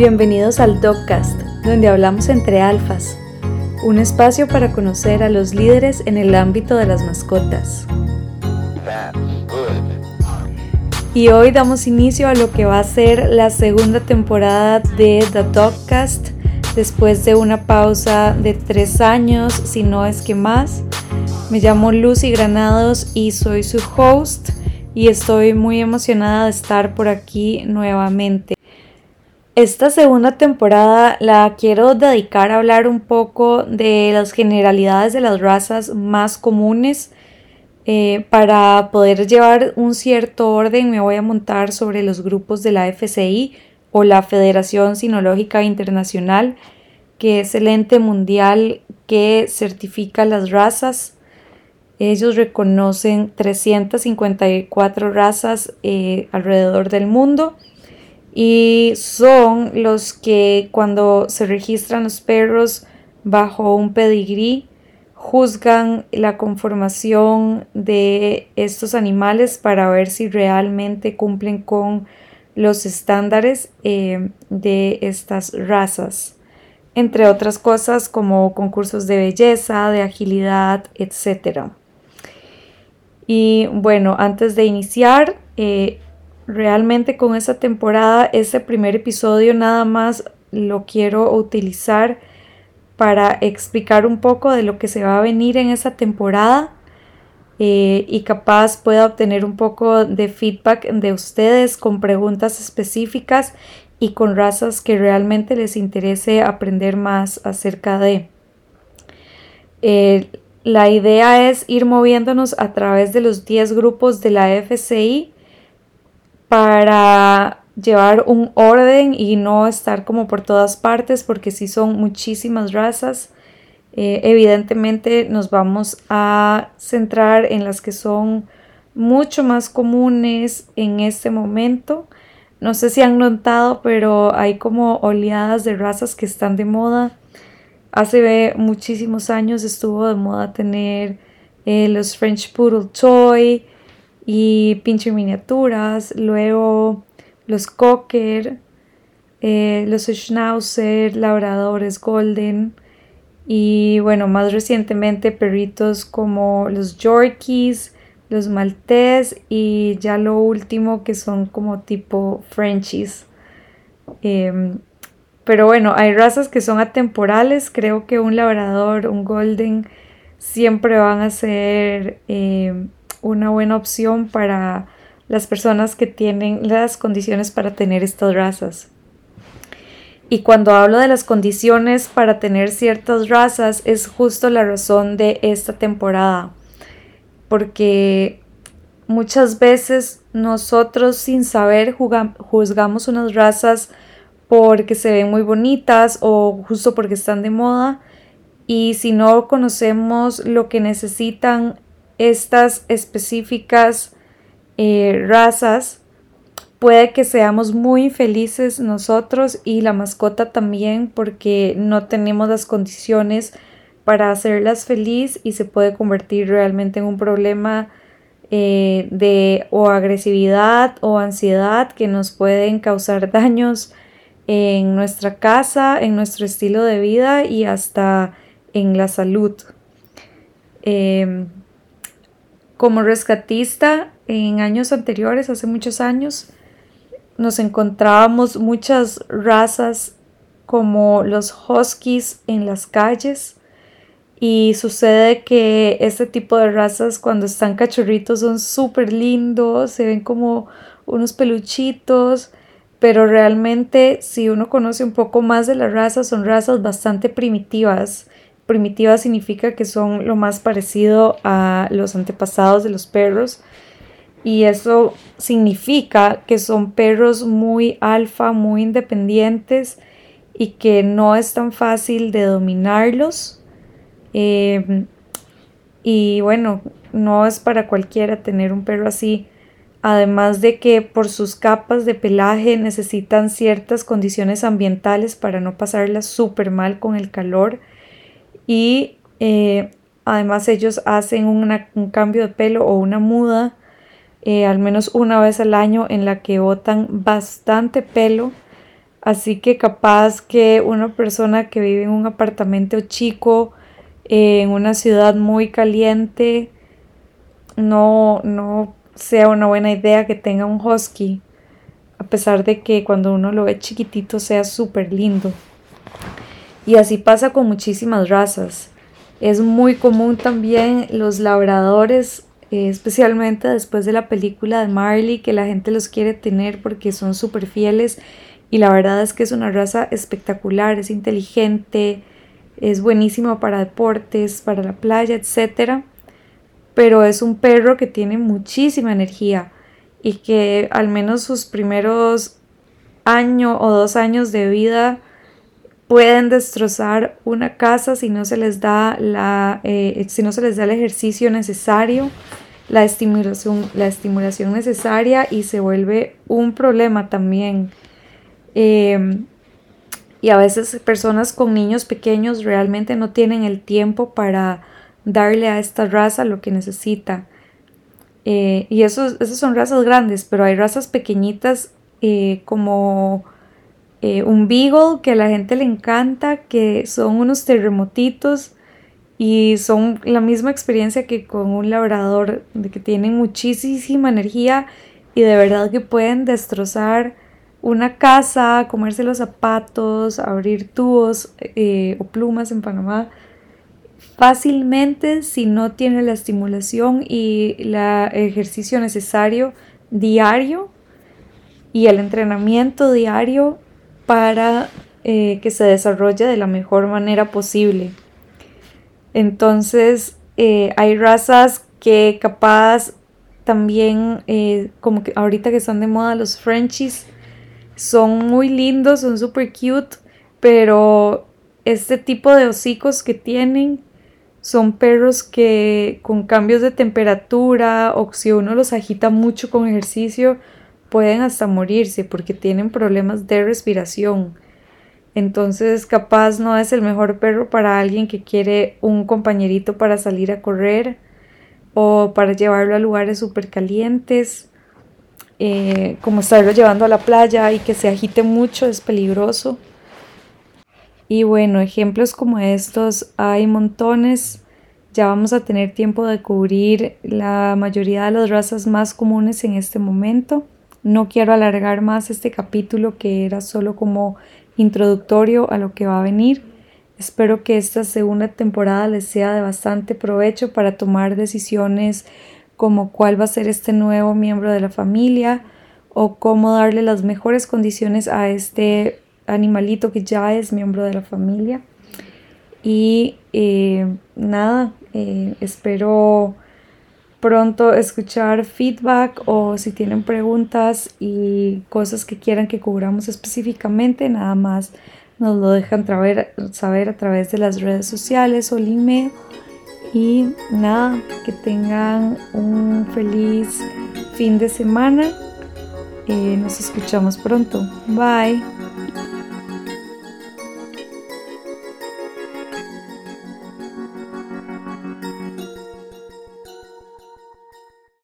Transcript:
Bienvenidos al Dogcast, donde hablamos entre alfas, un espacio para conocer a los líderes en el ámbito de las mascotas. Y hoy damos inicio a lo que va a ser la segunda temporada de The Dogcast, después de una pausa de tres años, si no es que más. Me llamo Lucy Granados y soy su host y estoy muy emocionada de estar por aquí nuevamente. Esta segunda temporada la quiero dedicar a hablar un poco de las generalidades de las razas más comunes. Eh, para poder llevar un cierto orden me voy a montar sobre los grupos de la FCI o la Federación Sinológica Internacional, que es el ente mundial que certifica las razas. Ellos reconocen 354 razas eh, alrededor del mundo y son los que cuando se registran los perros bajo un pedigrí juzgan la conformación de estos animales para ver si realmente cumplen con los estándares eh, de estas razas, entre otras cosas como concursos de belleza, de agilidad, etc. Y bueno, antes de iniciar, eh, realmente con esta temporada, este primer episodio nada más lo quiero utilizar para explicar un poco de lo que se va a venir en esta temporada eh, y capaz pueda obtener un poco de feedback de ustedes con preguntas específicas y con razas que realmente les interese aprender más acerca de. Eh, la idea es ir moviéndonos a través de los 10 grupos de la FCI para llevar un orden y no estar como por todas partes porque si son muchísimas razas. Eh, evidentemente nos vamos a centrar en las que son mucho más comunes en este momento. No sé si han notado, pero hay como oleadas de razas que están de moda. Hace muchísimos años estuvo de moda tener eh, los French Poodle Toy, y pinche miniaturas, luego los cocker, eh, los schnauzer, labradores golden y bueno, más recientemente perritos como los yorkies, los maltés y ya lo último que son como tipo frenchies. Em, pero bueno, hay razas que son atemporales, creo que un labrador, un golden siempre van a ser em, una buena opción para las personas que tienen las condiciones para tener estas razas. Y cuando hablo de las condiciones para tener ciertas razas es justo la razón de esta temporada. Porque muchas veces nosotros sin saber juzgamos unas razas porque se ven muy bonitas o justo porque están de moda. Y si no conocemos lo que necesitan estas específicas eh, razas, puede que seamos muy felices nosotros y la mascota también porque no tenemos las condiciones para hacerlas feliz y se puede convertir realmente en un problema eh, de o agresividad o ansiedad que nos pueden causar daños en nuestra casa, en nuestro estilo de vida y hasta en la salud. Em, como rescatista, en años anteriores, hace muchos años, nos encontrábamos muchas razas como los huskies en las calles y sucede que este tipo de razas cuando están cachorritos son súper lindos, se ven como unos peluchitos, pero realmente si uno conoce un poco más de las razas son razas bastante primitivas primitiva significa que son lo más parecido a los antepasados de los perros y eso significa que son perros muy alfa, muy independientes y que no es tan fácil de dominarlos. Em, y bueno, no es para cualquiera tener un perro así. Además de que por sus capas de pelaje necesitan ciertas condiciones ambientales para no pasarlas súper mal con el calor y eh, además ellos hacen un cambio de pelo o una muda eh, al menos una vez al año en la que botan bastante pelo Así que capaz que una persona que vive en un apartamento chico, en una ciudad muy caliente, no, no sea una buena idea que tenga un husky, a pesar de que cuando uno lo ve chiquitito sea súper lindo. Y así pasa con muchísimas razas. Es muy común también los labradores, eh, especialmente después de la película de Marley, que la gente los quiere tener porque son súper fieles. Y la verdad es que es una raza espectacular, es inteligente, es buenísimo para deportes, para la playa, etc. Pero es un perro que tiene muchísima energía y que al menos sus primeros año o dos años de vida pueden destrozar una casa si no se les da la eh, si no se les da el ejercicio necesario la estimulación la estimulación necesaria y se vuelve un problema también. Em, y a veces personas con niños pequeños realmente no tienen el tiempo para darle a esta raza lo que necesita. Eh, y esos, esas son razas grandes pero hay razas pequeñitas eh, como eh, un beagle que a la gente le encanta, que son unos terremotitos y son la misma experiencia que con un labrador, que tienen muchísima energía y de verdad que pueden destrozar una casa, comerse los zapatos, abrir tubos eh, o plumas en Panamá fácilmente si no tiene la estimulación y el ejercicio necesario diario y el entrenamiento diario para eh, que se desarrolle de la mejor manera posible. Entonces, eh, hay razas que capaz también, eh, como que ahorita que están de moda los Frenchies, son muy lindos, son super cute, pero este tipo de hocicos que tienen son perros que con cambios de temperatura o si uno los agita mucho con ejercicio, pueden hasta morirse porque tienen problemas de respiración. Entonces capaz no es el mejor perro para alguien que quiere un compañerito para salir a correr o para llevarlo a lugares súper calientes, eh, como estarlo llevando a la playa y que se agite mucho es peligroso. Y bueno, ejemplos como estos hay montones. Ya vamos a tener tiempo de cubrir la mayoría de las razas más comunes en este momento. No quiero alargar más este capítulo que era solo como introductorio a lo que va a venir. Espero que esta segunda temporada les sea de bastante provecho para tomar decisiones como cuál va a ser este nuevo miembro de la familia o cómo darle las mejores condiciones a este animalito que ya es miembro de la familia. Y eh, nada, eh, espero pronto escuchar feedback o si tienen preguntas y cosas que quieran que cubramos específicamente, nada más nos lo dejan saber a través de las redes sociales o el email. Y nada, que tengan un feliz fin de semana. Eh, nos escuchamos pronto. Bye.